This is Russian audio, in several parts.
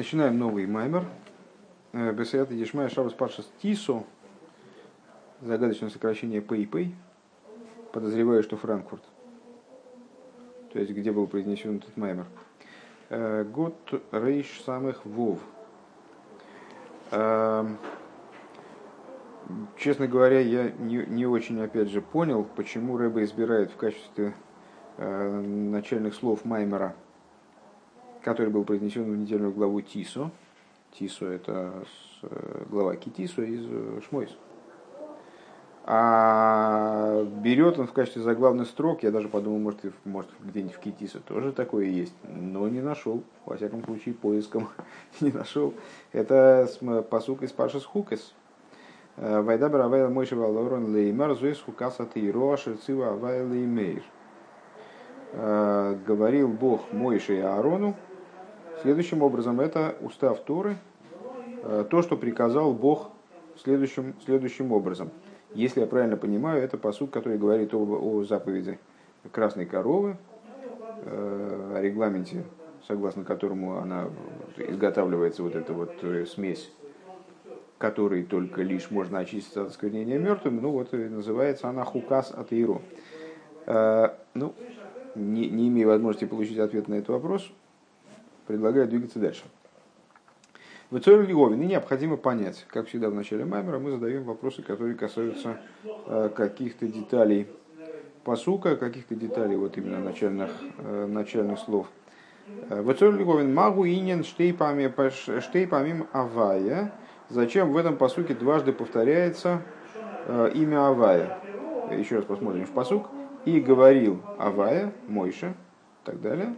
Начинаем новый маймер. Э, Бесед Ешмая Шабас Паршас Тисо. Загадочное сокращение Пэй-Пэй. Подозреваю, что Франкфурт. То есть, где был произнесен этот маймер. Э, год Рейш самых Вов. Э, честно говоря, я не, не очень, опять же, понял, почему Рэба избирает в качестве начальных слов Маймера – который был произнесен в недельную главу Тисо. Тисо – это э, глава Китисо из э, Шмойс. А берет он в качестве заглавных строк, я даже подумал, может, может где-нибудь в Китисо тоже такое есть, но не нашел, во всяком случае, поиском не нашел. Это посук из Пашас Хукес. Э, Вайда Баравайла Мойши Валорон Леймар Зуэс Хукаса Тейро Шерцива Авайла Леймейр. Говорил Бог Мойше и Аарону, Следующим образом, это устав Торы, э, то, что приказал Бог следующим, следующим образом. Если я правильно понимаю, это посуд, который говорит о, о заповеди красной коровы, э, о регламенте, согласно которому она изготавливается, вот эта вот э, смесь, которой только лишь можно очистить от осквернения мертвым, ну вот называется она хукас от Иро. Ну, не, не имея возможности получить ответ на этот вопрос, предлагаю двигаться дальше. В Цорь Лиговин необходимо понять, как всегда в начале Маймера, мы задаем вопросы, которые касаются э, каких-то деталей посука, каких-то деталей вот именно начальных, э, начальных слов. Э, в Цорь Лиговин магу инен штейпамим авая. Зачем в этом посуке дважды повторяется имя Авая? Еще раз посмотрим в посук. И говорил Авая, Мойша, так далее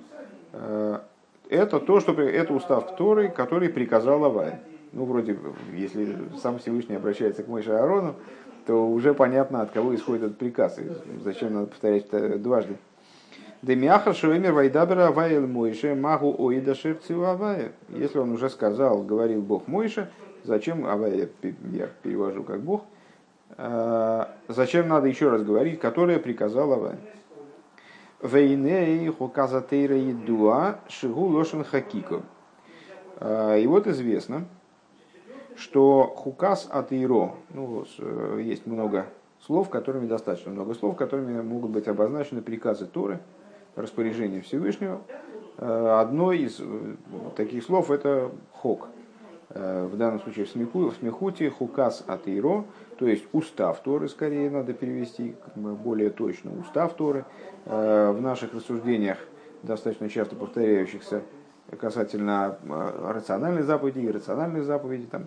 это то, что это устав Торы, который приказал Авай. Ну, вроде, если сам Всевышний обращается к Мойше Аарону, то уже понятно, от кого исходит этот приказ, и зачем надо повторять это дважды. Демиаха Шуэмер Вайдабера Авайл Мойше Магу Оида Шерцию Авая. Если он уже сказал, говорил Бог Мойше, зачем, Авая я перевожу как Бог, а, зачем надо еще раз говорить, которое приказал Авая. Вейней хуказатейра едуа шигу лошен хакико. А, и вот известно, что хукас от иро, ну, э, есть много слов, которыми достаточно много слов, которыми могут быть обозначены приказы Торы, распоряжение Всевышнего. А, одно из э, таких слов это хок. Э, в данном случае в, смеху, в смехуте хукас от иро, то есть устав Торы, скорее надо перевести более точно, устав Торы. Э, в наших рассуждениях, достаточно часто повторяющихся касательно э, рациональной заповеди и иррациональной заповеди, там,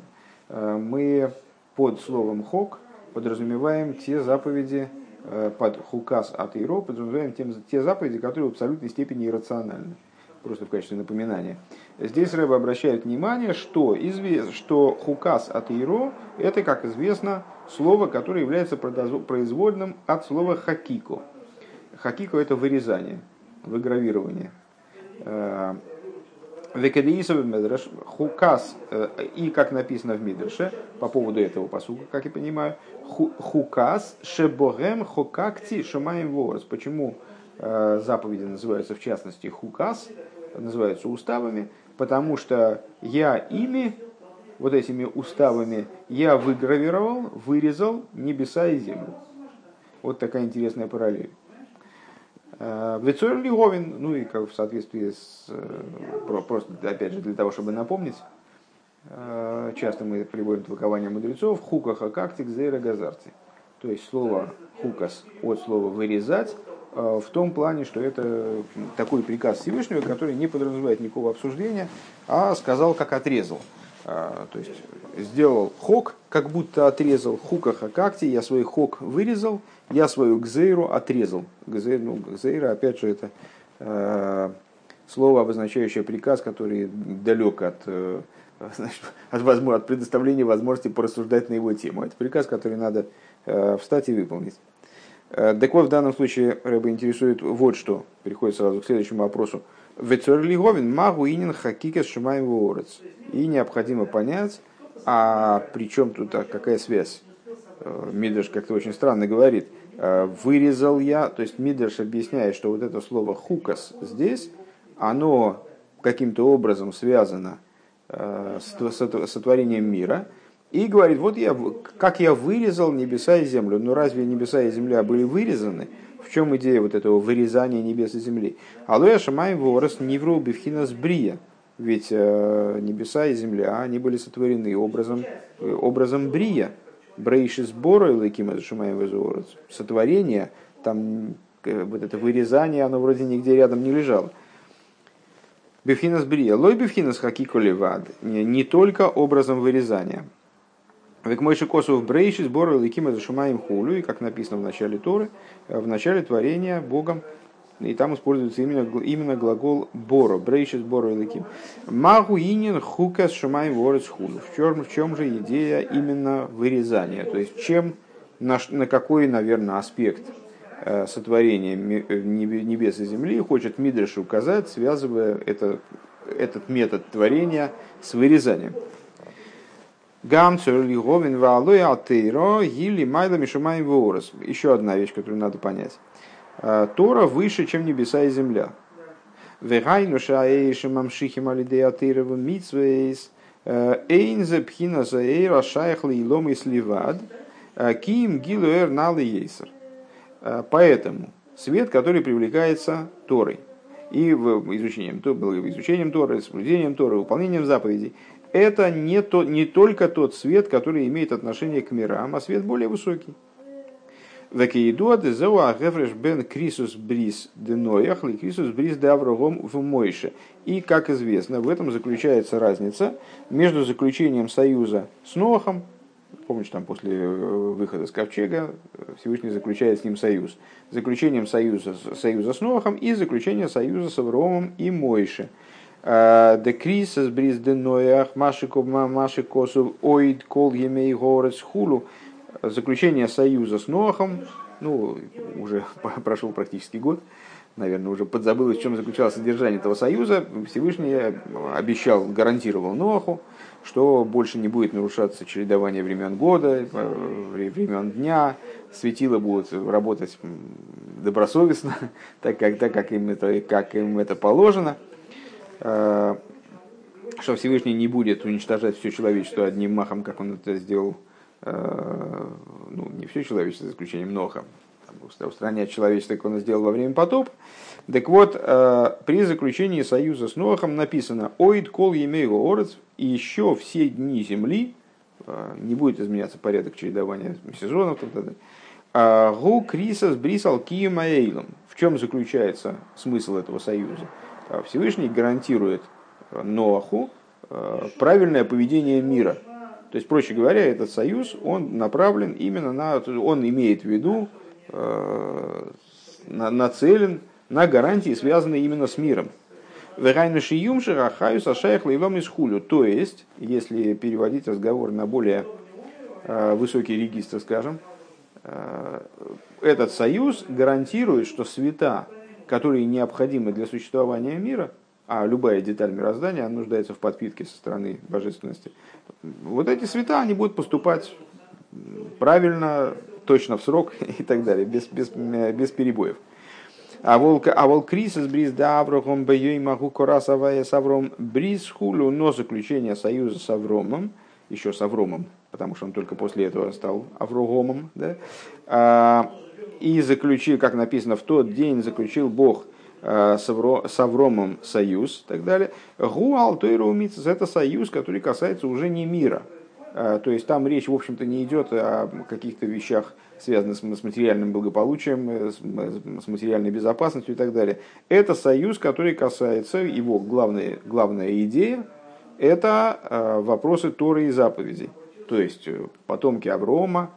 э, мы под словом хок подразумеваем те заповеди, под хукас от иро подразумеваем тем, те заповеди, которые в абсолютной степени иррациональны. Просто в качестве напоминания. Здесь Рэба обращает внимание, что, извест, что хукас от иро это, как известно, слово, которое является произвольным от слова хакико. Хакико это вырезание, выгравирование. Э, Векадеисов Медреш, Хукас, э, и как написано в Мидрше, по поводу этого посука, как я понимаю, Хукас, Шебогем, Хокакти, Шамаем Ворос. Почему э, заповеди называются в частности Хукас, называются уставами? Потому что я ими, вот этими уставами, я выгравировал, вырезал небеса и землю. Вот такая интересная параллель. Э, Вецор Лиговин, ну и как в соответствии с, э, просто опять же для того, чтобы напомнить, э, часто мы приводим толкование мудрецов, хукаха кактик зейра газарти. То есть слово хукас от слова вырезать, в том плане, что это такой приказ Всевышнего, который не подразумевает никакого обсуждения, а сказал, как отрезал. То есть сделал хок, как будто отрезал хукаха какти, я свой хок вырезал, я свою гзейру отрезал. Гзейр, ну, гзейра, опять же, это э, слово, обозначающее приказ, который далек от, э, значит, от, от предоставления возможности порассуждать на его тему. Это приказ, который надо э, встать и выполнить. Э, так вот, в данном случае Рэба интересует вот что. Переходит сразу к следующему вопросу. Вецорлиговин магу инин хакикес шумаем И необходимо понять, а при чем тут а какая связь? Э, Мидрш как-то очень странно говорит. Э, Вырезал я, то есть Мидрш объясняет, что вот это слово хукас здесь, оно каким-то образом связано сотворением мира, и говорит, вот я, как я вырезал небеса и землю. Но разве небеса и земля были вырезаны? В чем идея вот этого вырезания небес и земли? Алоя Шамай Ворос Нивру Бифхинас Брия. Ведь э, небеса и земля, они были сотворены образом, э, образом Брия. Брейши сбора и Лакима Шамай Ворос. Сотворение, там э, вот это вырезание, оно вроде нигде рядом не лежало. Бифхинас Брия. Лой Бифхинас Хакико Левад. Не только образом вырезания. Век мойши косу в брейши сбора ликима зашумаем хулю, и как написано в начале Торы, э, в начале творения Богом, и там используется именно, именно глагол боро, брейши сбора ликим. Магу инин хукас шумаем ворец хулю. В чем, в чем же идея именно вырезания? То есть чем, на, на какой, наверное, аспект э, сотворения э, небес и земли хочет Мидриш указать, связывая это, этот метод творения с вырезанием. Гамцер Лиговин Валуй Алтейро Гили Майла Мишумай Ворос. Еще одна вещь, которую надо понять. А, Тора выше, чем небеса и земля. Вегайну шаэйши мамшихи малидей атеирова митсвейс. Э, Эйнзе пхина заэйра шайхла илом и сливад. Э, Ким гилуэр налы ейсер. Э, поэтому свет, который привлекается Торой, и изучением, изучением Торы, соблюдением Торы, выполнением заповедей, это не, то, не только тот свет, который имеет отношение к мирам, а свет более высокий. бен крисус брис деноях ли крисус брис де в мойше. И, как известно, в этом заключается разница между заключением союза с Нохом, помните, там после э, выхода с Ковчега Всевышний заключает с ним союз, заключением союза, союза с Нохом и заключением союза с Авромом и Мойше – Декрисас бриз деноях машиков маши косу оид кол емей горец хулу. Заключение союза с Нохом, ну, уже прошел практически год, наверное, уже подзабыл, в чем заключалось содержание этого союза. Всевышний обещал, гарантировал Ноху, что больше не будет нарушаться чередование времен года, времен дня, светила будут работать добросовестно, так как, так как, им, это, как им это положено – Э, что Всевышний не будет уничтожать все человечество одним махом, как он это сделал, э, ну, не все человечество, за исключением Ноха, устранять человечество, как он сделал во время потопа. Так вот, э, при заключении союза с Нохом написано «Оид кол емейго орец» и еще все дни земли, не будет изменяться порядок чередования сезонов, Гу крисас брисал кием В чем заключается смысл этого союза? А Всевышний гарантирует э, Ноаху э, правильное поведение мира. То есть, проще говоря, этот союз, он направлен именно на, он имеет в виду, э, нацелен на гарантии, связанные именно с миром. То есть, если переводить разговор на более высокий регистр, скажем, этот союз гарантирует, что света, которые необходимы для существования мира, а любая деталь мироздания она нуждается в подпитке со стороны божественности, вот эти света, они будут поступать правильно, точно в срок и так далее, без, без, без перебоев. А волк, а волк крисис бриз да Аврохом бейой могу корасовая с Авром бриз хулю, но заключение союза с Авромом, еще с Авромом, потому что он только после этого стал Аврогомом, да, а, и заключил, как написано, в тот день заключил Бог э, с Авромом союз и так далее. Гуал это союз, который касается уже не мира. Э, то есть там речь, в общем-то, не идет о каких-то вещах, связанных с материальным благополучием, э, с материальной безопасностью и так далее. Это союз, который касается, его главная, главная идея, это вопросы Торы и заповедей. То есть потомки Аврома,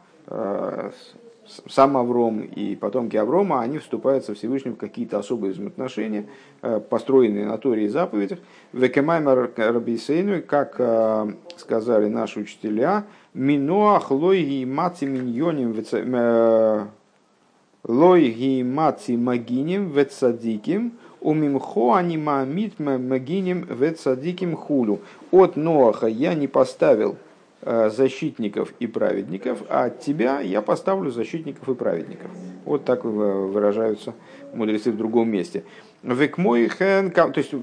сам Авром и потомки Аврома, они вступают со Всевышним в какие-то особые взаимоотношения, э, построенные на Торе и заповедях. Векемаймер Рабисейну, как э, сказали наши учителя, Миноах лойги маци миньоним э, лойги маци магиним вецадиким умимхо анимамит магиним вецадиким хулю. От Ноаха я не поставил защитников и праведников, а от тебя я поставлю защитников и праведников. Вот так выражаются мудрецы в другом месте. Век мой хен, то есть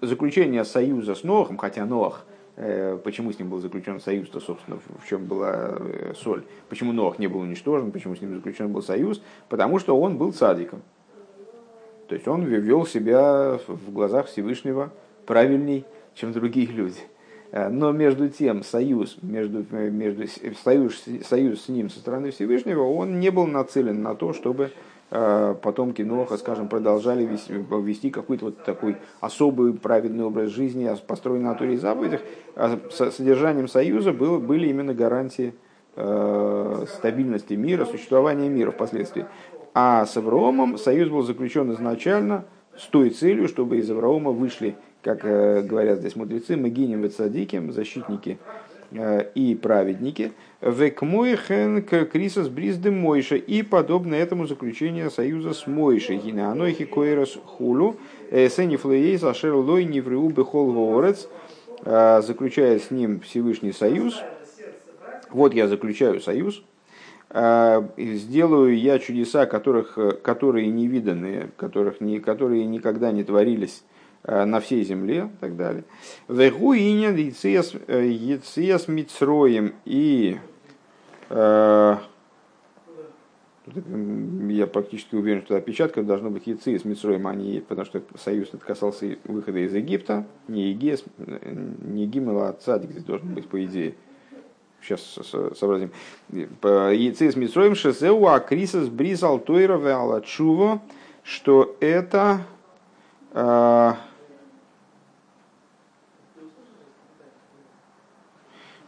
заключение союза с Нохом, хотя Нох, почему с ним был заключен союз-то, собственно, в чем была соль, почему Нох не был уничтожен, почему с ним заключен был союз, потому что он был цадиком. То есть он вел себя в глазах Всевышнего правильней, чем другие люди. Э, но между тем союз, между, между, союз, союз с ним со стороны Всевышнего, он не был нацелен на то, чтобы э, потомки Ноха, скажем, продолжали вести, вести какой-то вот такой особый праведный образ жизни, построенный на Туре и заповедях. А содержанием союза было, были именно гарантии э, стабильности мира, существования мира впоследствии. А с Авраамом союз был заключен изначально с той целью, чтобы из Авраама вышли, как э, говорят здесь мудрецы, Магиним Вецадиким, защитники э, и праведники, векмойхен крисас бризды Мойша, и подобно этому заключение союза с Мойшей, гинеанойхи койрос хулу, э, сенифлеей зашер лой неврю бехол ворец, заключая с ним Всевышний союз. Вот я заключаю союз, сделаю я чудеса, которых, которые не виданы, которых которые никогда не творились на всей земле и так далее. Вегу инин яциас э, мицроем и а, я практически уверен, что опечатка должно быть яйцы с Мицроем, а не потому что союз это касался выхода из Египта, не Егес, не Гимел, а Цадик здесь должен быть, по идее сейчас сообразим. Яйцы с Митроем Шезеу Акрисас Бризал Тойра Алачуво, что это а,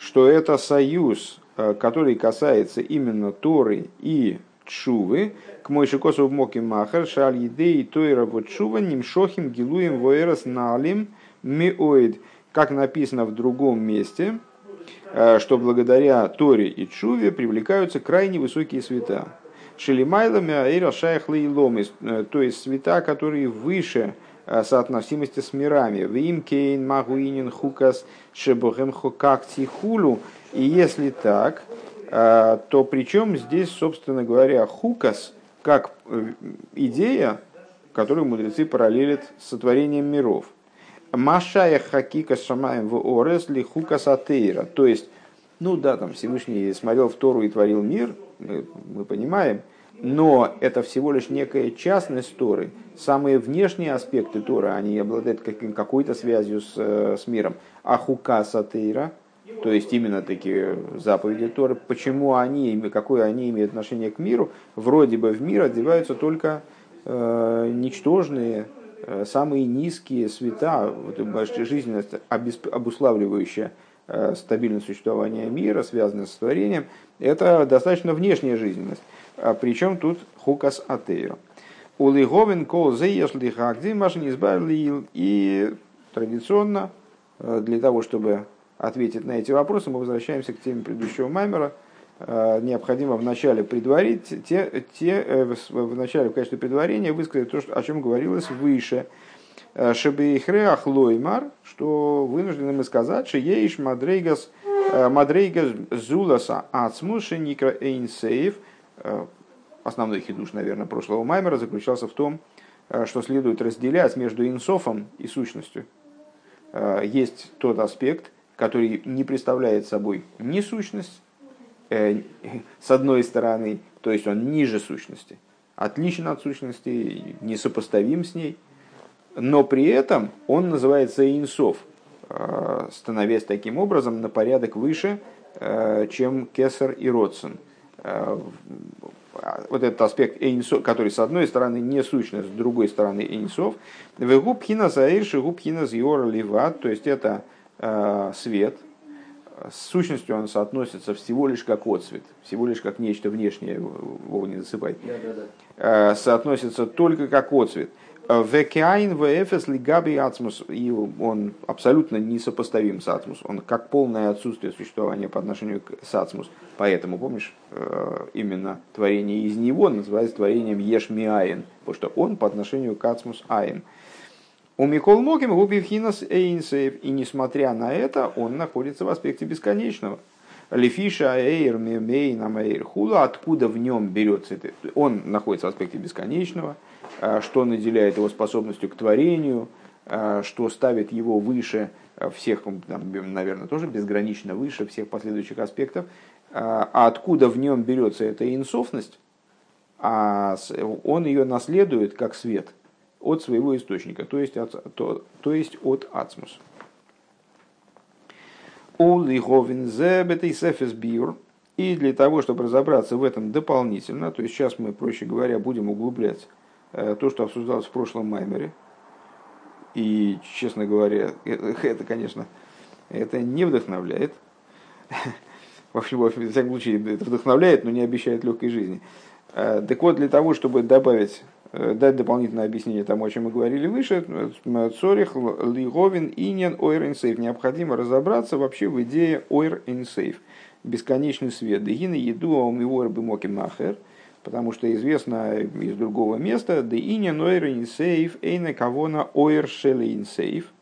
что это союз, а, который касается именно Торы и Чувы, к Мойши Косов Моки Махар, Шаль Едей Тойра вот Чува, Нимшохим Гилуем Воерас Налим Миоид, как написано в другом месте – Э, что благодаря Торе и Чуве привлекаются крайне высокие света. Шелимайлами Аэра Шайхла и Ломис, э, то есть света, которые выше э, соотносимости с мирами. Вим Кейн, Магуинин, Хукас, Шебохем Хокакти Хулу. И если так, то причем здесь, собственно говоря, Хукас как идея, которую мудрецы параллелят с сотворением миров. Машая хакика шамаем в орес ли хука сатейра. То есть, ну да, там Всевышний смотрел в Тору и творил мир, мы понимаем, но это всего лишь некая частность Торы. Самые внешние аспекты Торы, они обладают какой-то связью с, э, с миром. А хука сатейра, то есть именно такие заповеди Торы, почему они, какое они имеют отношение к миру, вроде бы в мир одеваются только э, ничтожные Э, самые низкие света, вот, жизненность, обуславливающая э, стабильность существования мира, связанная с творением, это достаточно внешняя жизненность. А причем тут хукас атею. Улиговин кол зеешли хагдзи машин избавили и традиционно э, для того, чтобы ответить на эти вопросы, мы возвращаемся к теме предыдущего маймера – Э, необходимо вначале предварить, те, те, э, в начале в качестве предварения высказать то, о чем говорилось выше. Шебейхреах лоймар, что вынуждены мы сказать, что еиш мадрейгас мадрейгас зуласа ацмуши никра эйнсейв, основной хидуш, наверное, прошлого маймера заключался в том, что следует разделять между инсофом и сущностью. Есть тот аспект, который не представляет собой ни сущность, Э, с одной стороны, то есть он ниже сущности, отличен от сущности, несопоставим с ней, но при этом он называется инсов, э, становясь таким образом на порядок выше, э, чем Кесар и Родсон. Вот этот аспект Эйнсов, который с одной стороны не сущность, с другой стороны Эйнсов. Вегубхина заир, шигубхина зиора ливат, то есть это свет, с сущностью он соотносится всего лишь как отцвет, всего лишь как нечто внешнее, Вова не засыпай, да, да, да. соотносится только как отцвет. Векаин вэфэс лигаби ацмус, и он абсолютно несопоставим с ацмус, он как полное отсутствие существования по отношению к ацмус. Поэтому, помнишь, э, именно творение из него называется творением ешмиаин, потому что он по отношению к ацмус айн. У Микол Моким Губивхинас Эйнсейв. И несмотря на это, он находится в аспекте бесконечного. Лефиша Эйр Мейн Амейр Хула, откуда в нем берется это? Он находится в аспекте бесконечного, что наделяет его способностью к творению, что ставит его выше всех, там, наверное, тоже безгранично выше всех последующих аспектов, а откуда в нем берется эта инсофность, а он ее наследует как свет от своего источника, то есть от, то, то есть от ацмус. И для того, чтобы разобраться в этом дополнительно, то есть сейчас мы, проще говоря, будем углублять то, что обсуждалось в прошлом Маймере. И, честно говоря, это, это конечно, это не вдохновляет. Во всяком случае, это вдохновляет, но не обещает легкой жизни. Э, так вот, для того, чтобы добавить, э, дать дополнительное объяснение тому, о чем мы говорили выше, э, Цорих, Лиговин, Иньян, Ойр Инсейф. Необходимо разобраться вообще в идее Ойр Инсейф. Бесконечный свет. Дегина еду аумивор бимоким нахер. Потому что известно из другого места, да иньян Ойр Инсейф, эйна кавона Ойр Шелли Инсейф.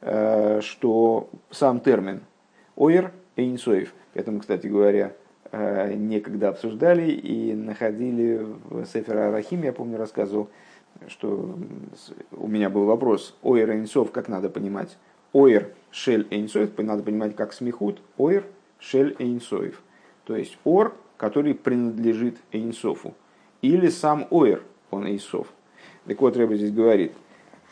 Что сам термин Ойр Инсейф. Это мы, кстати говоря, Э, некогда обсуждали и находили в Сефера Арахим, я помню, рассказывал, что у меня был вопрос, ойр эйнсов, как надо понимать? Ойр шель эйнсоев, надо понимать как смехут, ойр шель эйнсоев. То есть ор, который принадлежит эйнсофу. Или сам ойр, он эйнсов. Так вот, Рэба здесь говорит,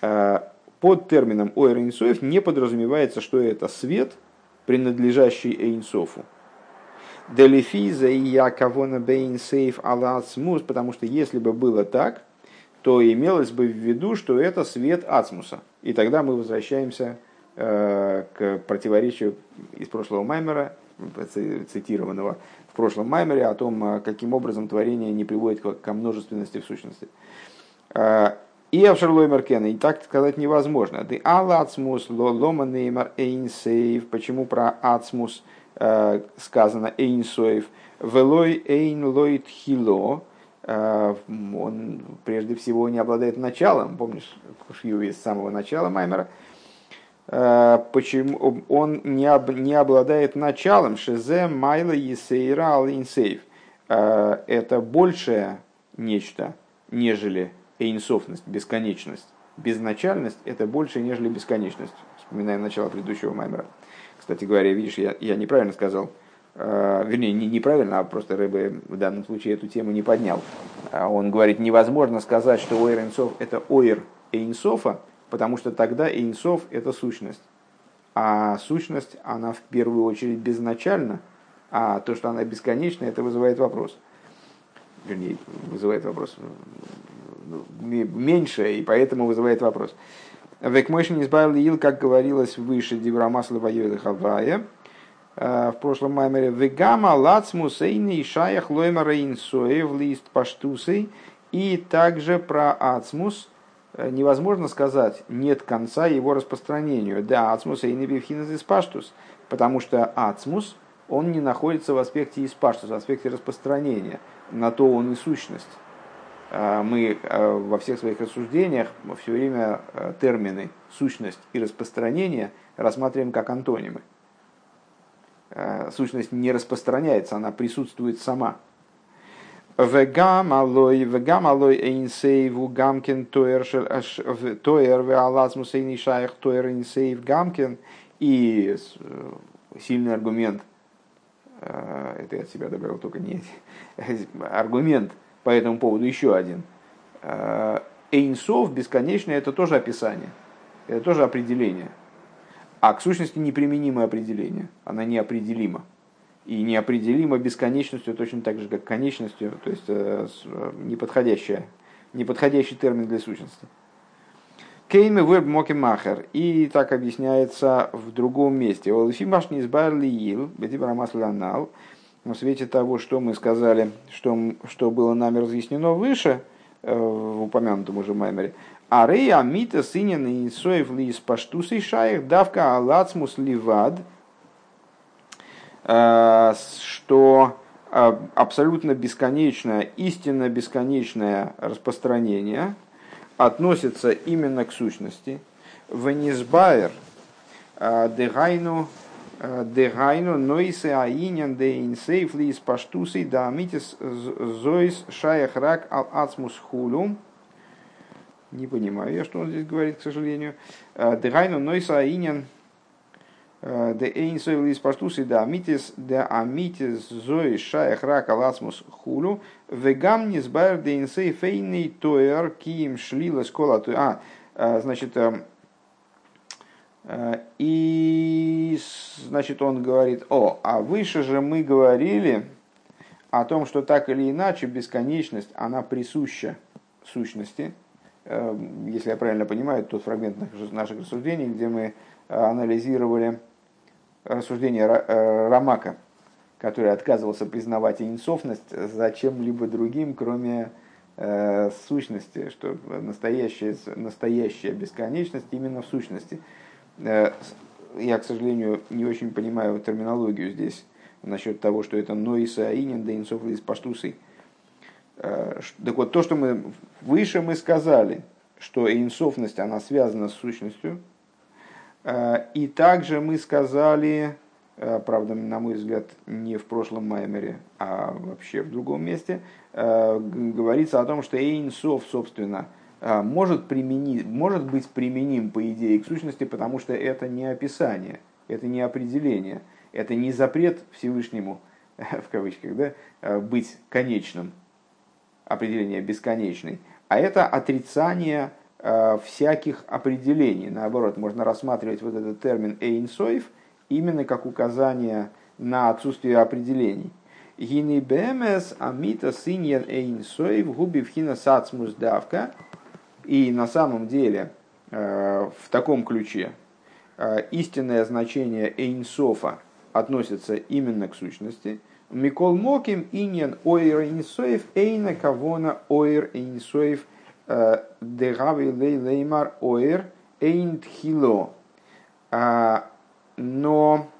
э, под термином ойр эйнсоев не подразумевается, что это свет, принадлежащий эйнсофу Делифиза и Яковона Бейн Сейф Алацмус, потому что если бы было так, то имелось бы в виду, что это свет Ацмуса. И тогда мы возвращаемся э, к противоречию из прошлого Маймера, цитированного прошлом Маймере, о том, э, каким образом творение не приводит к множественности в сущности. Э, и Авшерлой Меркена, и так сказать невозможно. Ты Алла Ацмус, Лома Неймар Эйнсейв, почему про Ацмус – Э, сказано Эйнсоев, Велой Эйн Лойт Хило, он прежде всего не обладает началом, помнишь, Кушью с самого начала Маймера, почему он не, об, не обладает началом, Шезе Майла Есейра Алинсейв. Это большее нечто, нежели эйнсофность, бесконечность. Безначальность – это больше, нежели бесконечность. Вспоминаем начало предыдущего Маймера. Кстати говоря, видишь, я, я неправильно сказал, э, вернее, не неправильно, а просто Рэбе в данном случае эту тему не поднял. А он говорит, невозможно сказать, что Ойр Эйнсов – это Ойр Эйнсофа, потому что тогда Эйнсов – это сущность. А сущность, она в первую очередь безначальна, а то, что она бесконечна, это вызывает вопрос. Вернее, вызывает вопрос ну, меньше, и поэтому вызывает вопрос. Векмойшин избавил ил, как говорилось выше, Диврамасла Вайода Хавая, э, в прошлом маймере, Вегама лацмус эйни шаях лоймара инсоев лист паштусей, и также про ацмус невозможно сказать нет конца его распространению. Да, ацмус эйни бифхинез из паштус, потому что ацмус, он не находится в аспекте из паштус, в аспекте распространения, на то он и сущность. А, мы а, во всех своих рассуждениях все время термины сущность и распространение рассматриваем как антонимы. Сущность не распространяется, она присутствует сама. Вегам алой, вегам алой эйнсейву гамкин тоер тоер веалазмус эйнишаях тоер эйнсейв гамкин. И э, сильный аргумент, это я от себя добавил только не аргумент – по этому поводу еще один. Э, Эйнсов бесконечное это тоже описание, это тоже определение. А к сущности неприменимое определение, она неопределима. И неопределима бесконечностью точно так же, как конечностью, то есть э, э, неподходящая, неподходящий термин для сущности. Кейме веб мокимахер. И так объясняется в другом месте. Олфимаш не избавили ил, бетибрамас ланал в свете того, что мы сказали, что, что было нами разъяснено выше, э, в упомянутом уже Маймере, а рей амита сынин и соев лис паштус и шаях давка алацмус ливад, что э, абсолютно бесконечное, истинно бесконечное распространение относится именно к сущности. Венисбайер дегайну Дегайну нойсе аинян де инсейф лис паштусей да амитис зоис шаях рак ал ацмус хулум. Не понимаю я, что он здесь говорит, к сожалению. Дегайну нойса инин де эйнсойл из паштусы да амитис де амитис зои шаях рака лацмус хулу вегам не сбайр де инсей фейный тоер киим шлила скола А, значит, и, значит, он говорит, о, а выше же мы говорили о том, что так или иначе бесконечность, она присуща сущности. Если я правильно понимаю, тот фрагмент наших рассуждений, где мы анализировали рассуждение э, Рамака, который отказывался признавать инсофность за чем-либо другим, кроме э, сущности, что настоящая, настоящая бесконечность именно в сущности. Э, я, к сожалению, не очень понимаю терминологию здесь насчет того, что это ноиса аинин, да инсоф из паштусой. Так вот, то, что мы выше мы сказали, что инсофность, она связана с сущностью, Э, и также мы сказали, э, правда, на мой взгляд, не в прошлом Маймере, а вообще в другом месте, э, говорится о том, что Эйнсов, собственно, может, применить, может быть применим, по идее, к сущности, потому что это не описание, это не определение, это не запрет Всевышнему, в кавычках, да, быть конечным, определение бесконечный, а это отрицание Э, всяких определений. Наоборот, можно рассматривать вот этот термин «эйнсоев» именно как указание на отсутствие определений. Гини бемес амита синьян эйнсоев губи вхина сацмус давка. И на самом деле э, в таком ключе э, истинное значение эйнсофа относится именно к сущности. Микол моким иньян ойр эйнсоев эйна кавона ойр эйнсоев – Дегави леймар оэр эйнтхило. А, но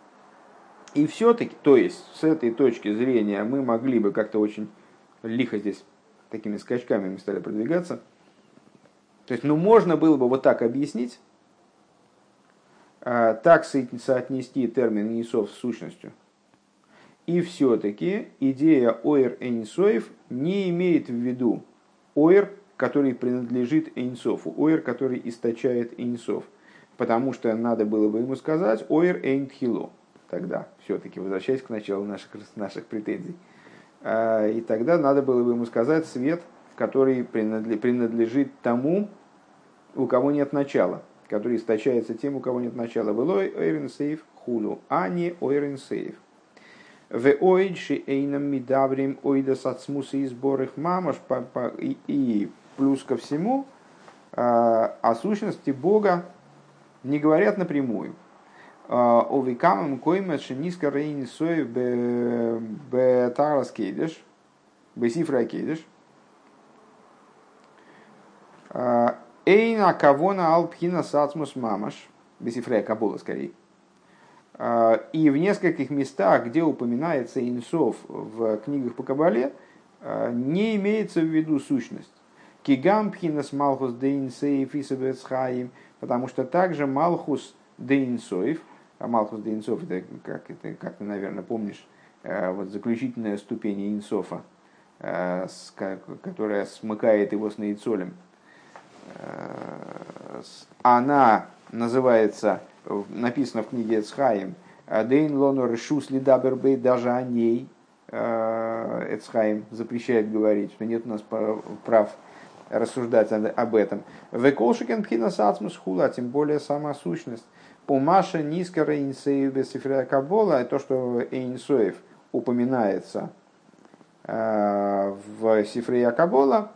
и все-таки, то есть с этой точки зрения мы могли бы как-то очень лихо здесь такими скачками мы стали продвигаться. То есть, ну, можно было бы вот так объяснить, а, так соотнести термин Нисов с сущностью. И все-таки идея Оэр Эйнсоев не имеет в виду Оэр который принадлежит Эйнсофу, Ойр, который источает Эйнсоф. Потому что надо было бы ему сказать Ойр Эйнтхило. Тогда, все-таки, возвращаясь к началу наших, наших претензий. А, и тогда надо было бы ему сказать свет, который принадлежит тому, у кого нет начала, который источается тем, у кого нет начала. Велой ойрен сейф хулу, а не ойрен сейф. В ойдши эйнам мидаврим ойда сацмуса и сборых мамаш и плюс ко всему а, о сущности Бога не говорят напрямую. А, о викамам койма шениска рейни сой бе тарас кейдеш, бе сифра кейдеш. А, Эйна кавона алпхина сацмус мамаш, бесифрея кабула скорее. И в нескольких местах, где упоминается инсов в книгах по Кабале, не имеется в виду сущность. Кигам пхинас малхус дейнсеев и потому что также малхус дейнсоев, а малхус дейнсов, это как, это, как ты, наверное, помнишь, э, вот заключительная ступень инсофа, э, которая смыкает его с наицолем, э, она называется, написано в книге Эцхаим, Дейн лоно решус лидабербей, даже о ней Эцхаим запрещает говорить, что нет у нас прав рассуждать об этом. Веколшикен пхинасацмус хула, тем более сама сущность. Умаша низкара инсеев бесифрия кабола, то, что Эйнсоев упоминается э, в Сифрия Кабола,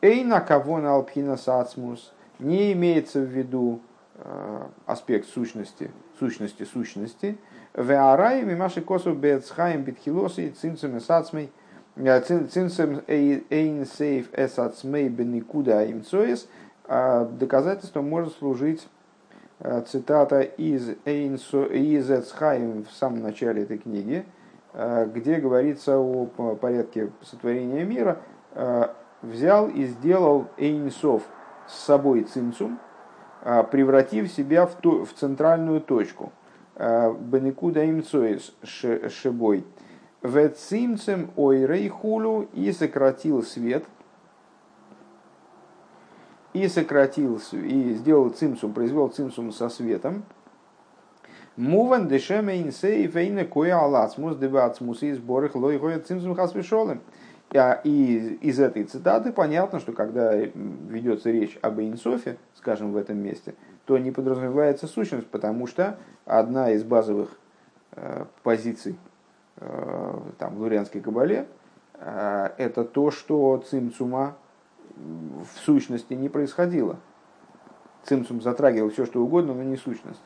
Эйна кавона алпхина сацмус не имеется в виду э, аспект сущности, сущности сущности. Веарай мимаши косу бецхаем битхилоси цинцем сацмей – Цинцем эйн сейф эс ацмей беникуда имцоис доказательством может служить цитата из из Эцхайм в самом начале этой книги, где говорится о порядке сотворения мира, взял и сделал Эйнсов с собой цинцум, превратив себя в, ту, в центральную точку. Беникуда имцоис шебой – Вецимцем ойрей хулю и сократил свет. и сократился, и сделал цимсум, произвел цимсум со светом, Муван дешеме инсей фейне кое алацмус дебацмус и сборах лой цимсум хасвишолем. И из этой цитаты понятно, что когда ведется речь об Инсофе, скажем, в этом месте, то не подразумевается сущность, потому что одна из базовых э, позиций там, в Лурианской кабале э, это то, что цимцума в сущности не происходило. Цимцум затрагивал все, что угодно, но не сущность.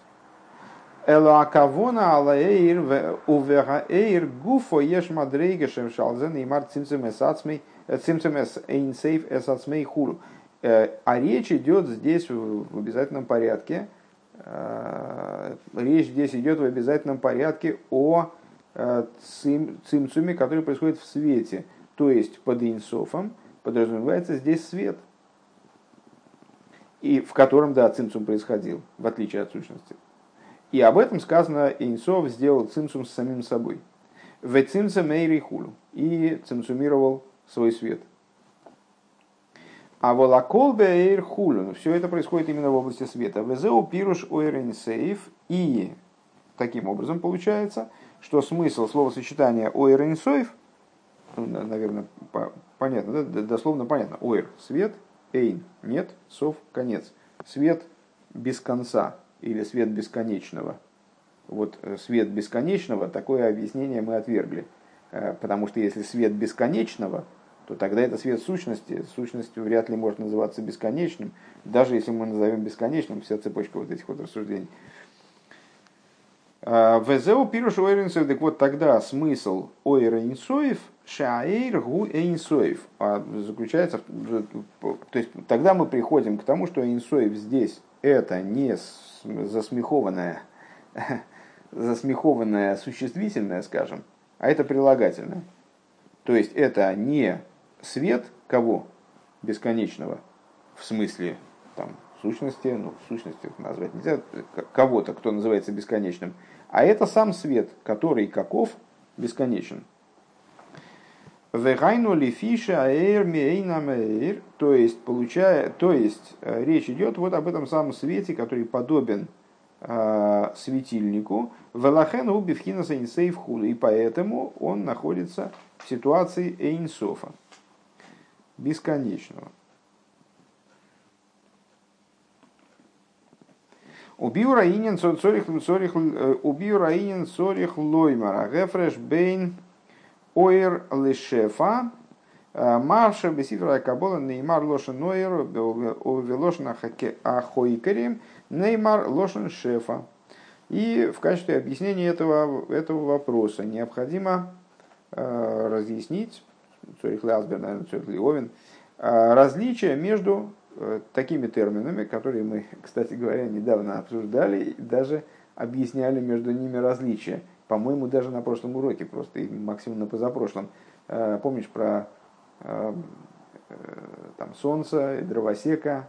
Элоакавона алаэйр увераэйр гуфо еш мадрейга шемшалзен и мар цимцем эсацмей цимцем эс эйнсейф эсацмей хуру. А речь идет здесь в обязательном порядке. Речь здесь идет в обязательном порядке о цимцуме, который происходит в свете, то есть под инсофом, подразумевается здесь свет, и в котором, да, цимцум происходил, в отличие от сущности. И об этом сказано, Инсов сделал цимцум с самим собой. В цимца мейри хулю. И цимцумировал свой свет. А волокол беэр хулю. Ну, Все это происходит именно в области света. Везеу пируш ойрен сейф. И таким образом получается, что смысл словосочетания ойрен сейф, ну, наверное, понятно, да? дословно понятно. Ойр – свет, эйн – нет, сов – конец. Свет без конца или свет бесконечного. Вот э, свет бесконечного, такое объяснение мы отвергли. Э, потому что если свет бесконечного, то тогда это свет сущности. Сущность вряд ли может называться бесконечным. Даже если мы назовем бесконечным, вся цепочка вот этих вот рассуждений. Э, Везеу пируш ойренсоев, так вот тогда смысл ойренсоев шаэйр гу эйнсоев а заключается, то есть тогда мы приходим к тому, что эйнсоев здесь это не засмехованное, засмехованное существительное, скажем, а это прилагательное. То есть это не свет кого бесконечного, в смысле там, сущности, ну, в сущности назвать нельзя, кого-то, кто называется бесконечным, а это сам свет, который каков бесконечен. והיינו לפי שהאור מן המאור, то есть, получая, то есть э, речь идет вот об этом самом свете, который подобен э, светильнику, ולכן הוא בבחינת אין סוף הוא, и поэтому он находится в ситуации эйнсофа, бесконечного. Убью раинен цорих цорих э, убью раинен цорих лоймара гефреш бейн Оир лишефа, э, Марша бесифра кабола неймар лошен ноир, увелошен ахойкарем, неймар лошен шефа. И в качестве объяснения этого, этого вопроса необходимо э, разъяснить, Цорих Ласбер, наверное, Цорих Леовин, э, различия между такими терминами, которые мы, кстати говоря, недавно обсуждали даже объясняли между ними различия – по-моему, даже на прошлом уроке, просто и максимум на позапрошлом. Э, помнишь про э, э, там, солнце, дровосека,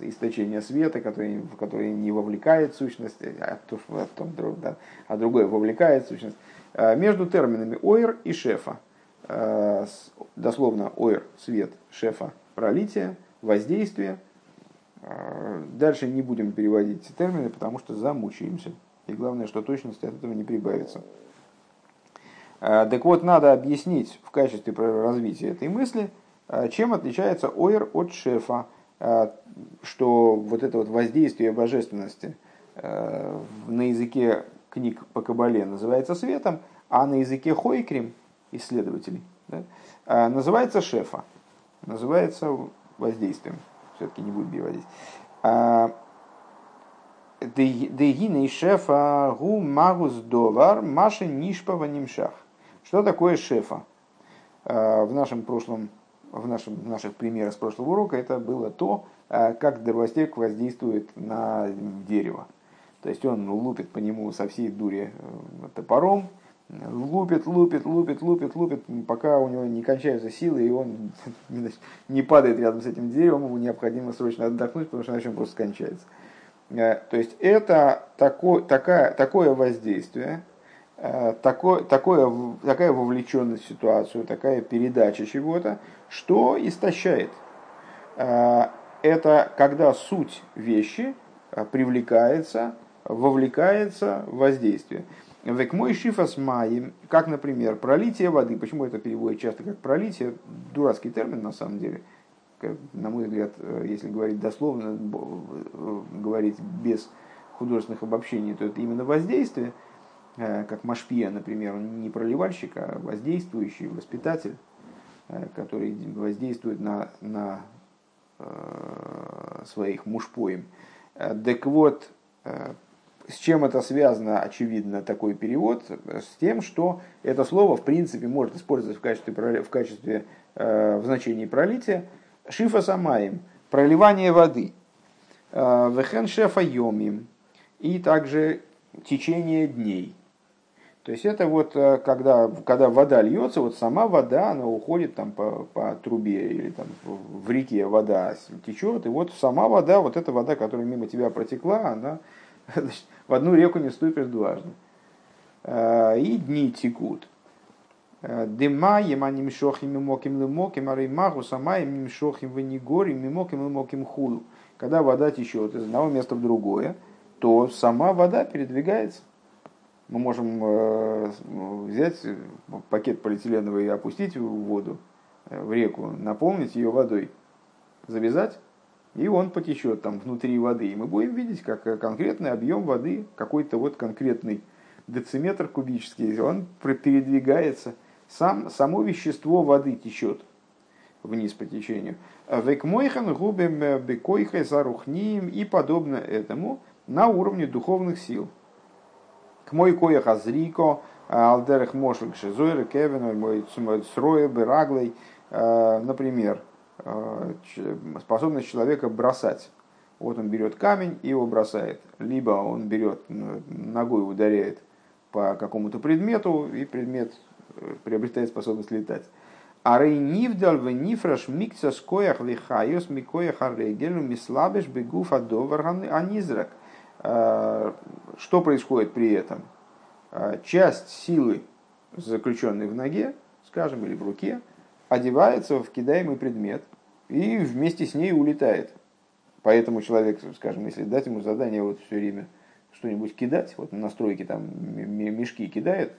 источение света, который, в который не вовлекает сущность, а, то, а, том, да, а другое вовлекает сущность. Между терминами ойр и шефа. Дословно ойр – свет, шефа – пролитие, воздействие. Дальше не будем переводить термины, потому что замучаемся. И главное, что точности от этого не прибавится. А, так вот, надо объяснить в качестве развития этой мысли, а, чем отличается ойр от шефа, а, что вот это вот воздействие божественности на языке книг по Кабале называется светом, а на языке хойкрим, исследователей, да, называется шефа, называется воздействием. Все-таки не будет переводить. Дегины шефа гу магус довар маши нишпава нимшах. Что такое шефа? В нашем прошлом, в, нашем, наших примерах с прошлого урока это было то, как дровостек воздействует на дерево. То есть он лупит по нему со всей дури э, топором, лупит, лупит, лупит, лупит, лупит, пока у него не кончаются силы, и он не падает рядом с этим деревом, ему необходимо срочно отдохнуть, потому что иначе он просто кончается. Э, то есть это такое, такая, такое воздействие, э, такое, такое, такая вовлеченность в ситуацию, такая передача чего-то, что истощает. Э, это когда суть вещи привлекается, вовлекается в воздействие. Век мой шифас маем, как, например, пролитие воды. Почему это переводят часто как пролитие? Дурацкий термин на самом деле. На мой взгляд, если говорить дословно, говорить без художественных обобщений, то это именно воздействие, как Машпия, например, он не проливальщик, а воздействующий, воспитатель, который воздействует на, на своих мужпоем. Так вот, с чем это связано, очевидно, такой перевод? С тем, что это слово, в принципе, может использоваться в качестве, в, качестве э, в значении пролития. Шифа самаем, проливание воды. Э, вехен шефа йомим. И также течение дней. То есть это вот э, когда, когда вода льется, вот сама вода, она уходит там по, по трубе или там в реке вода течет, и вот сама вода, вот эта вода, которая мимо тебя протекла, она значит, в одну реку не ступишь дважды. Э, и дни текут. Э, Дыма, ема нимшохим мимоким лымоким, а реймаху сама им нимшохим венигорим мимоким лымоким худу. Когда вода течет из одного места в другое, то сама вода передвигается. Мы можем э, взять пакет полиэтиленовый и опустить в воду, в реку, наполнить ее водой, завязать, и он потечет там внутри воды. И мы будем видеть, как э, конкретный объем воды, какой-то вот конкретный дециметр кубический, он передвигается. Сам, само вещество воды течет вниз по течению. Векмойхан губим э, бекойхай зарухнием и подобно этому на уровне духовных сил. К мой коях азрико, алдерах мошлик шизойр, кевин, мой сроя, бераглей, э, например, способность человека бросать. Вот он берет камень и его бросает. Либо он берет, ногой ударяет по какому-то предмету, и предмет э, приобретает способность летать. А рей нивдал в нифраш микса скоях лихайос микоях аррегелю мислабеш бегуф адовар анизрак. Э, что происходит при этом? Часть силы, заключенной в ноге, скажем, или в руке, одевается в кидаемый предмет и вместе с ней улетает. Поэтому человек, скажем, если дать ему задание вот все время что-нибудь кидать, вот на стройке там мешки кидает,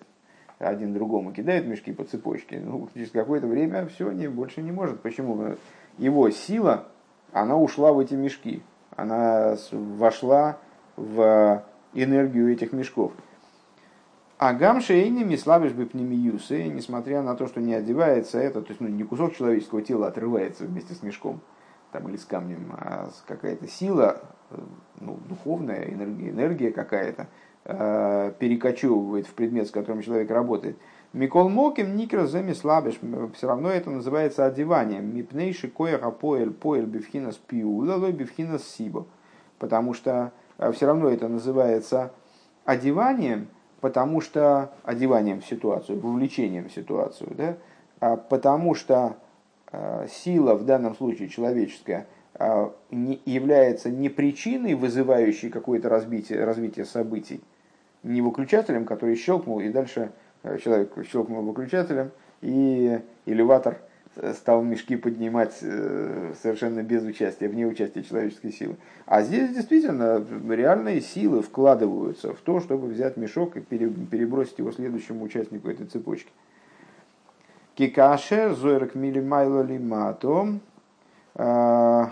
один другому кидает мешки по цепочке, ну, через какое-то время все, не, больше не может. Почему? Его сила, она ушла в эти мешки, она вошла в энергию этих мешков. А гамшейни миславиш бы пнемиюсы, несмотря на то, что не одевается это, то есть ну, не кусок человеческого тела отрывается вместе с мешком там, или с камнем, а какая-то сила, э, ну, духовная энергия, энергия какая-то, э, перекочевывает в предмет, с которым человек работает. Микол Моким Никер Замислабиш, все равно это называется одеванием. Мипнейши коеха поэль поэль бифхинас пиула лой сибо. Потому что э, все равно это называется одеванием, потому что одеванием в ситуацию, вовлечением в ситуацию, да? а потому что а, сила в данном случае человеческая а, не, является не причиной, вызывающей какое-то развитие, развитие событий, не выключателем, который щелкнул, и дальше а, человек щелкнул выключателем, и элеватор – стал мешки поднимать э, совершенно без участия, вне участия человеческой силы. А здесь действительно реальные силы вкладываются в то, чтобы взять мешок и перебросить его следующему участнику этой цепочки. Кикашер зойрек милимайло лимато. Э,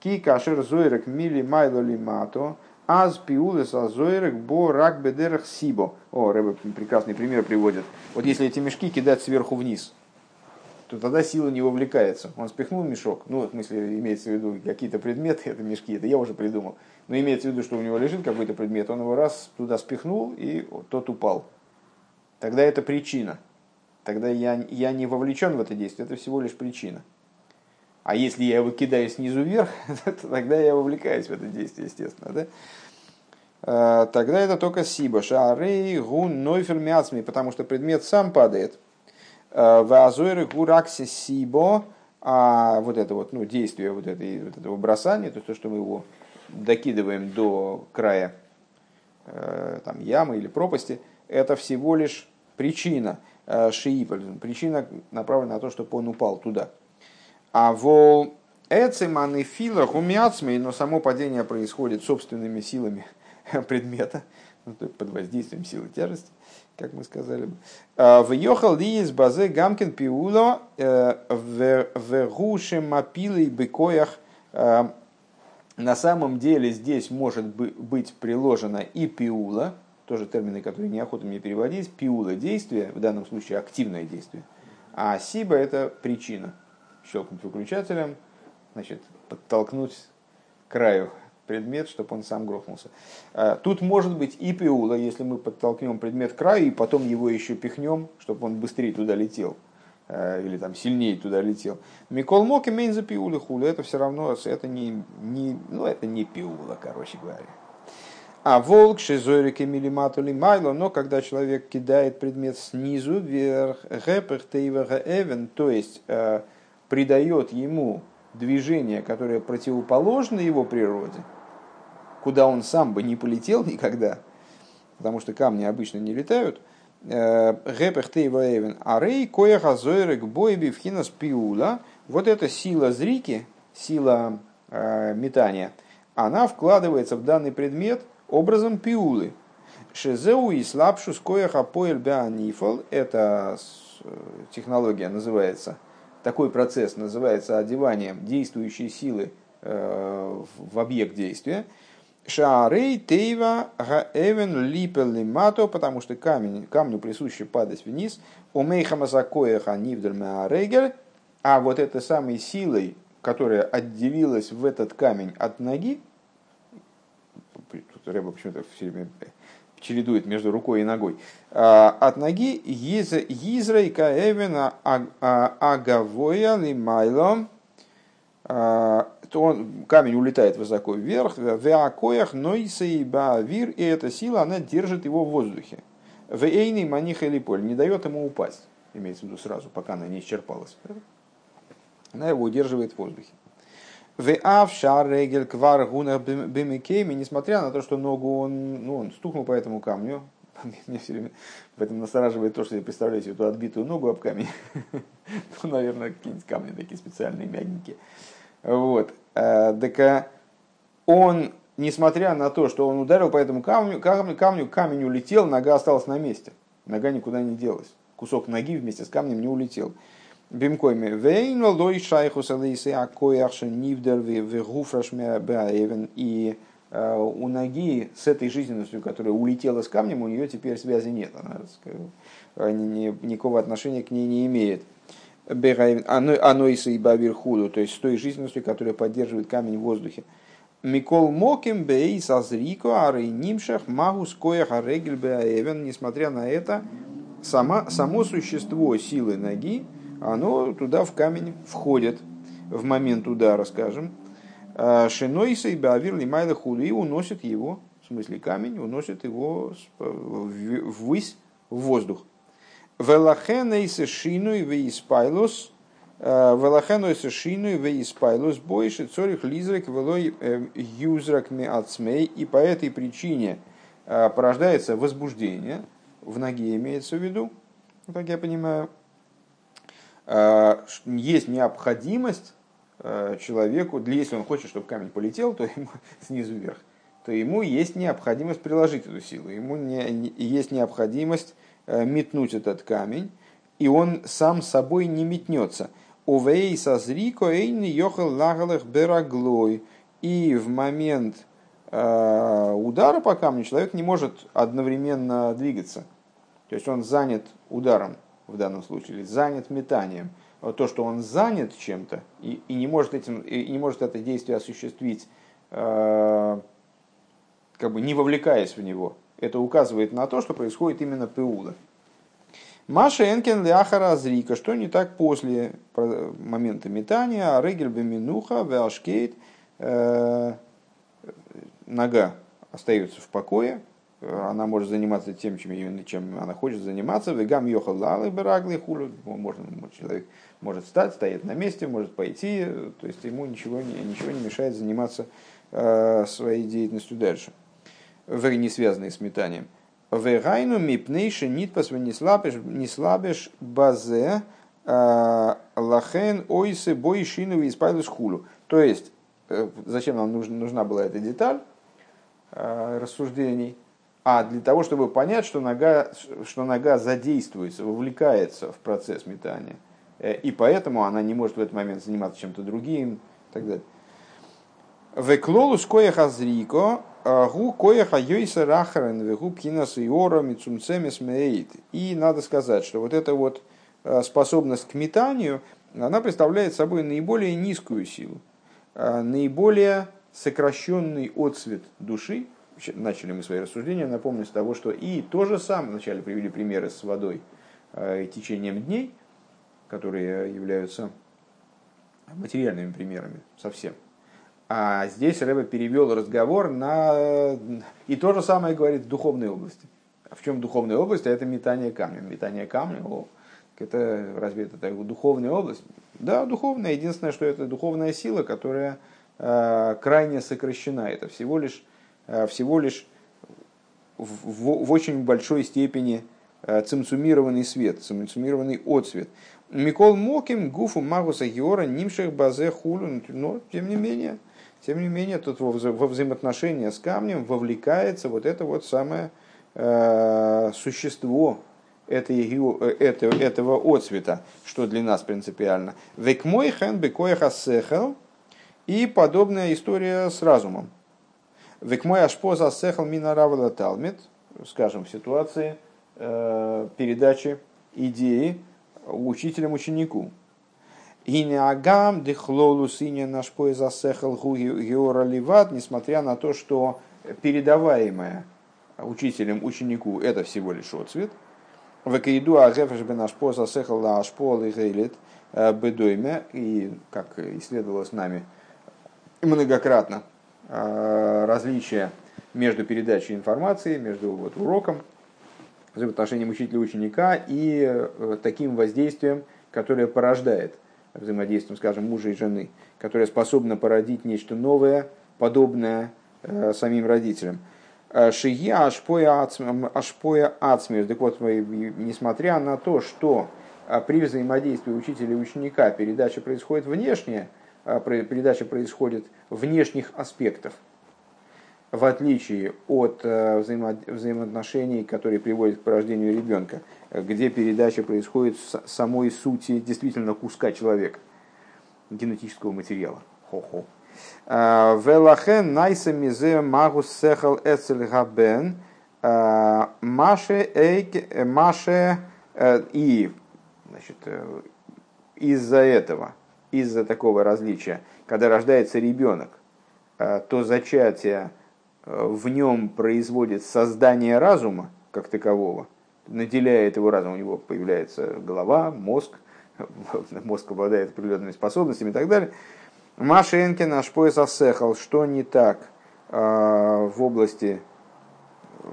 Кикашер зойрек милимайло лимато. Аз пиулес азойрек бо рак бедерах сибо. О, Рэбе прекрасный пример приводит. Вот если эти мешки кидать сверху вниз – то тогда сила не вовлекается. Он спихнул мешок, ну, в смысле, имеется в виду какие-то предметы, это мешки, это я уже придумал. Но имеется в виду, что у него лежит какой-то предмет, он его раз туда спихнул, и тот упал. Тогда это причина. Тогда я, я не вовлечен в это действие, это всего лишь причина. А если я его кидаю снизу вверх, то тогда я вовлекаюсь в это действие, естественно. Да? А, тогда это только сиба, шарей, гун, нойфер, мяцми, потому что предмет сам падает – Вазойры гуракси сибо, а вот это вот, ну, действие вот, этой, вот этого бросания, то есть то, что мы его докидываем до края э, там, ямы или пропасти, это всего лишь причина э, шииполь, причина направлена на то, чтобы он упал туда. А во Эцеман и фила гумяцмей, но само падение происходит собственными силами предмета, ну, под воздействием силы тяжести, как мы сказали. А, в Йохал из базе Гамкин Пиуло э, в Гуше Мапилой Бекоях э, на самом деле здесь может быть приложена и пиула, тоже термины, которые неохота мне переводить, пиула действие, в данном случае активное действие, а сиба это причина. Щелкнуть выключателем, значит, подтолкнуть к краю предмет, чтобы он сам грохнулся. А, тут может быть и пиула, если мы подтолкнем предмет к краю и потом его еще пихнем, чтобы он быстрее туда летел а, или там сильнее туда летел. Микол Моки Мейнза пиула хуля, это все равно, это не, не, ну, это не пиула, короче говоря. А волк шизорики милиматули майло, но когда человек кидает предмет снизу вверх, гэпэх эвен, то есть э, придает ему движение, которое противоположно его природе, куда он сам бы не полетел никогда, потому что камни обычно не летают, Эвен Арей Коя Газойрек Бойби Вхинас Пиула, вот эта сила зрики, сила э, метания, она вкладывается в данный предмет образом пиулы. Шезеу и слабшу скояха поэль эта э, технология называется такой процесс называется одеванием действующей силы э, в объект действия. Шаарей тейва гаэвен липел лимато, потому что камень, камню присуще падать вниз. Умейхама закоеха нивдер а вот этой самой силой, которая отделилась в этот камень от ноги, тут Рэба почему-то все время чередует между рукой и ногой. А, от ноги Израй Каэвина Агавоя Лимайло, а, то он, камень улетает высоко вверх, в Акоях, Нойса Бавир, и эта сила, она держит его в воздухе. ואינה מניחה ליפול, не дает ему упасть, имеется в виду сразу, пока она не исчерпалась. Она его удерживает в воздухе. ואף שהרגל כבר הונח במקומו, несмотря на то, что ногу он, ну, он стукнул по этому камню, мне все время в этом настораживает то, что я представляю себе эту отбитую ногу об камень. ну, наверное, какие-нибудь камни такие специальные, мягенькие. Вот. Так а, он, несмотря на то, что он ударил по этому камню, камню, камню, камень улетел, нога осталась на месте. Нога никуда не делась. Кусок ноги вместе с камнем не улетел. Бимкойме вейно лой шайху салейсы акояхша нивдер вегуфраш баэвен. И э, у ноги с этой жизненностью, которая улетела с камнем, у нее теперь связи нет. Она э, никакого отношения к ней не имеет. Аноиса и Бавирхуду, то есть с той жизненностью, которая поддерживает камень в воздухе. Микол Моким Бей Сазрико Арей Нимшах Магус Коях Арегель несмотря на это, сама, само существо силы ноги, оно туда в камень входит в момент удара, скажем. А Шинойса и Бавир Лимайла Хули уносит его, в смысле камень, уносит его ввысь в воздух. Велахенейсе шину и веиспайлус, э, Велахенейсе шину и веиспайлус больше цорих лизрак велой э, юзрак меацмей. И по этой причине э, порождается возбуждение, в ноге имеется в виду, как я понимаю, есть необходимость человеку, если он хочет, чтобы камень полетел, то ему снизу вверх, то ему есть необходимость приложить эту силу, ему не, есть необходимость метнуть этот камень, и он сам собой не метнется. Увей созрико эйн йохал лагалах бераглой. И в момент удара по камню человек не может одновременно двигаться. То есть он занят ударом в данном случае, или занят метанием, то, что он занят чем-то и, и, не может этим, и не может это действие осуществить, э, как бы не вовлекаясь в него, это указывает на то, что происходит именно пеула. Маша Энкен Ляхара Зрика, что не так после момента метания, Регель Беминуха, Веашкейт, э, нога остается в покое, она может заниматься тем, чем, чем она хочет заниматься. Вегам йохал лалы берагли хулю. Можно, человек может встать, стоять на месте, может пойти. То есть ему ничего ничего не мешает заниматься э, своей деятельностью дальше. Не связанной с метанием. Вегайну мипнейши нитпас не слабишь базе э, лахен ойсы бой шиновый испайлус хулю. То есть, зачем нам нужна, нужна была эта деталь рассуждений? А для того, чтобы понять, что нога, что нога задействуется, вовлекается в процесс метания. И поэтому она не может в этот момент заниматься чем-то другим и так далее. Веклолус коеха зрико, гу коеха йойса рахарен, вегу пхинас иора мицумцемис меит. И надо сказать, что вот эта вот э, способность к метанию, она представляет собой наиболее низкую силу, э, наиболее сокращенный отцвет души. Начали мы свои рассуждения, напомню, с того, что и то же самое, вначале привели примеры с водой э, и течением дней, которые являются материальными примерами совсем – а здесь Рэбе перевел разговор на... И то же самое говорит в духовной области. В чем духовная область? А это метание камня. Метание камня, о, это разве это так, духовная область? Да, духовная. Единственное, что это духовная сила, которая э, крайне сокращена. Это всего лишь, э, всего лишь в, в, в очень большой степени э, цимцумированный свет, цимцумированный отцвет. Микол Моким, Гуфу Магуса Геора, Нимших Базе Хулю, но тем не менее, тем не менее, тут во, во взаимоотношения с камнем вовлекается вот это вот самое э, существо этой, этого, этого отцвета, что для нас принципиально. Век мой хэн бекоеха сехал и подобная история с разумом. Век мой ашпоза сехал минаравала талмит, скажем, в ситуации э, передачи идеи учителям ученику. Гинеагам дехлолу синя наш поезасехал геора ливат, несмотря на то, что передаваемое учителем ученику это всего лишь отцвет. Векиду агефеш бен ашпо засехал ла ашпо и гейлит э, бедойме, и как исследовалось нами многократно, э, различия между передачей информации, между вот, уроком, взаимоотношением учителя ученика и э, таким воздействием, которое порождает – взаимодействием, скажем, мужа и жены, которая способна породить нечто новое, подобное э, самим родителям. Э, Шия ашпоя ацмир. Так вот, несмотря на то, что э, при взаимодействии учителя и ученика передача происходит внешне, передача происходит внешних аспектов, в отличие от взаимо взаимоотношений, которые приводят к порождению ребенка – где передача происходит с самой сути действительно куска человека, генетического материала. Хо-хо. А, Велахен найса мизе магус сехал эцель габен а, маше эйк маше э, и значит, э, из-за этого, из-за такого различия, когда рождается ребенок, э, то зачатие в нем производит создание разума как такового – наделяет его разум, у него появляется голова, мозг, мозг обладает определенными способностями и так далее. Машенкин наш пояс осехал, что не так э, в области э,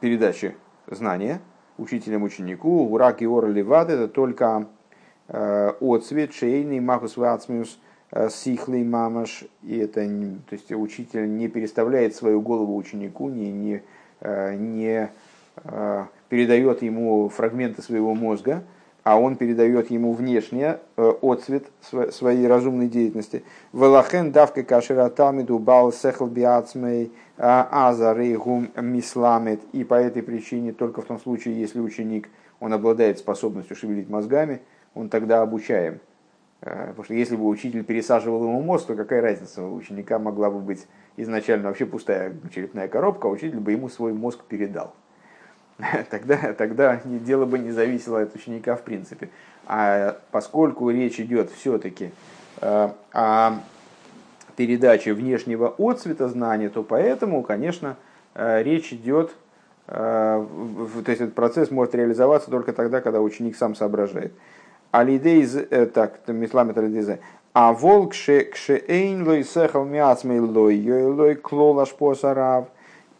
передачи знания учителям ученику. Урак и ор это только э, отцвет шейный махус вацмиус сихлый мамаш. И это, то есть учитель не переставляет свою голову ученику, не, не, не передает ему фрагменты своего мозга, а он передает ему внешне э, отцвет своей разумной деятельности. Велахен давка кашера талмиду бал сехл биацмей а, азарейгум мисламет. И по этой причине, только в том случае, если ученик, он обладает способностью шевелить мозгами, он тогда обучаем. Э, потому что если бы учитель пересаживал ему мозг, то какая разница, у ученика могла бы быть изначально вообще пустая черепная коробка, а учитель бы ему свой мозг передал. тогда, тогда дело бы не зависело от ученика в принципе. А поскольку речь идет все-таки э, о передаче внешнего отцвета знания, то поэтому, конечно, э, речь идет, то есть этот процесс может реализоваться только тогда, когда ученик сам соображает. Алидей, так, мисламет алидейзе. А волк кшеэйн лой сехал миацмей лой, лой клолаш посарав.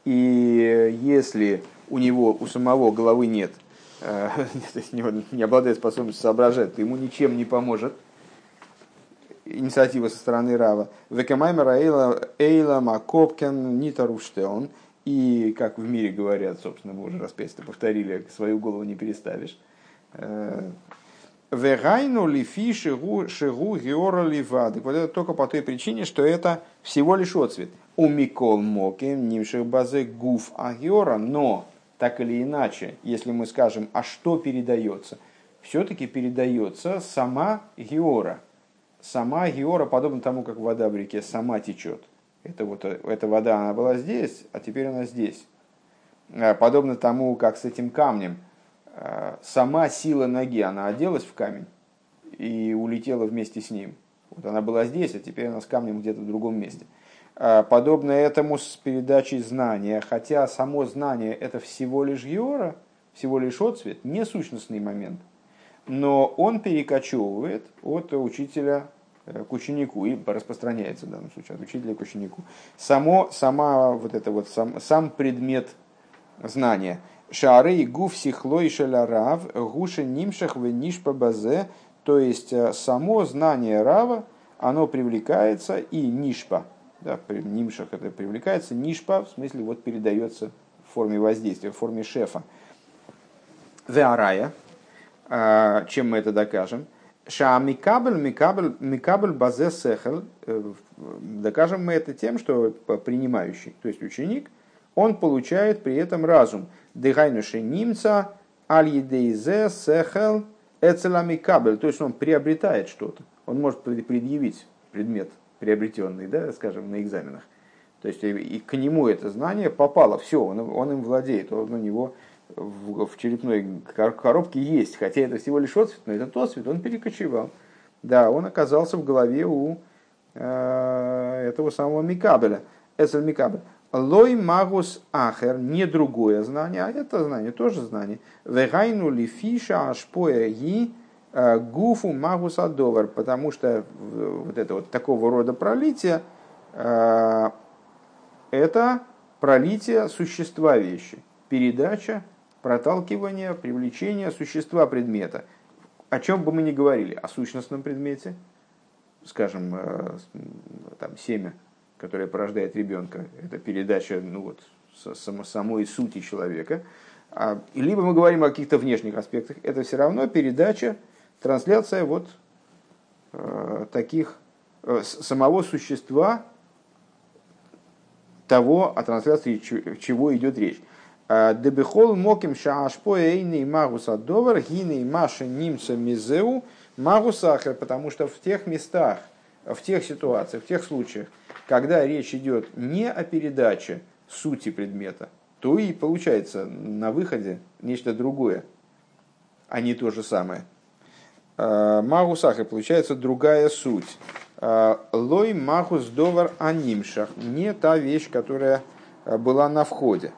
И если у него, у самого головы нет, э, не обладает способностью соображать, то ему ничем не поможет инициатива со стороны Рава. Векамаймера Эйла Макопкен Нитаруштеон. И, как в мире говорят, собственно, мы уже раз пять повторили, свою голову не переставишь. Вегайну лифи шигу шигу геора ливады. Вот это только по той причине, что это всего лишь отцвет. У Микол Моким нимших базы гуф агиора, но так или иначе, если мы скажем, а что передается, все-таки передается сама геора. Сама геора, подобно тому, как вода в реке сама течет. Это вот, эта вода, она была здесь, а теперь она здесь. Э, подобно тому, как с этим камнем – сама сила ноги, она оделась в камень и улетела вместе с ним. Вот она была здесь, а теперь она с камнем где-то в другом месте. Э, подобно этому с передачей знания, хотя само знание это всего лишь геора, всего лишь отцвет, не сущностный момент, но он перекочевывает от учителя э, к ученику и распространяется в данном случае от учителя к ученику. Само, сама вот это вот сам, сам предмет знания – Шары и гуф сихлой шелярав, гуши нимшах в нишпа базе, то есть э, само знание рава, оно привлекается и нишпа, да, нимшах это привлекается, нишпа в смысле вот передается в форме воздействия, в форме шефа. Веарая, э, чем мы это докажем? Ша микабель, микабель, микабель базе сехел, э, докажем мы это тем, что принимающий, то есть ученик, он получает при этом разум. Дыхайнуши немца, аль-едейзе, сехел, эцелами кабель. То есть он приобретает что-то. Он может предъявить предмет приобретенный, да, скажем, на экзаменах. То есть и к нему это знание попало, все, он, он им владеет, он у него в, в черепной коробке есть, хотя это всего лишь отцвет, но этот отцвет он перекочевал. Да, он оказался в голове у э, этого самого Микабеля, Эцель Микабель. Лой магус ахер, не другое знание, а это знание, тоже знание. Вегайну ли фиша ашпоя ги э, гуфу магус адовар, потому что вот это вот такого рода пролитие, э, это пролитие существа вещи, передача, проталкивание, привлечение существа предмета. О чем бы мы ни говорили, о сущностном предмете, скажем, э, там, семя – которая порождает ребенка, это передача ну вот, само, самой сути человека. А, либо мы говорим о каких-то внешних аспектах, это все равно передача, трансляция вот э, таких э, самого существа того, о трансляции чего идет речь. А, Дебехол моким шаашпо эйный магус адовар гиней маша нимца мизеу магус ахер, потому что в тех местах, в тех ситуациях, в тех случаях, когда речь идет не о передаче сути предмета, то и получается на выходе нечто другое, а не то же самое. А, Магусах и получается другая суть. А, Лой магус довар анимшах. Не та вещь, которая а, была на входе.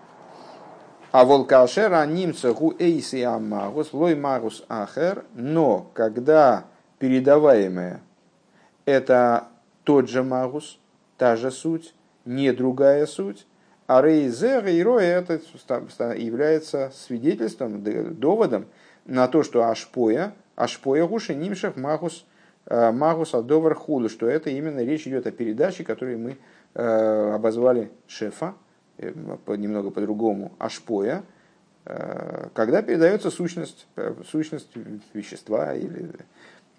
А волкашер анимца гу эйси амагус, лой магус ахер. Но когда передаваемое это тот же магус, та же суть, не другая суть. А рейзе, рейро, это является свидетельством, доводом на то, что ашпоя, ашпоя гуши нимшах магус, э, магус адовар хулу, что это именно речь идет о передаче, которую мы э, обозвали шефа, э, немного по-другому, ашпоя, когда передается сущность, сущность вещества или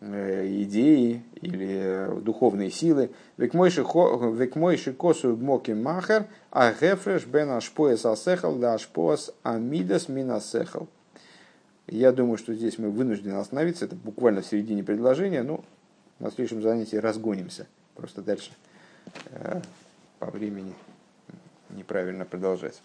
идеи или духовные силы. Век мойши косу моки махер, а гефреш бен ашпоес асехал да ашпоас амидас минасехал. Я думаю, что здесь мы вынуждены остановиться. Это буквально в середине предложения. Ну, на следующем занятии разгонимся. Просто дальше э, по времени неправильно продолжать.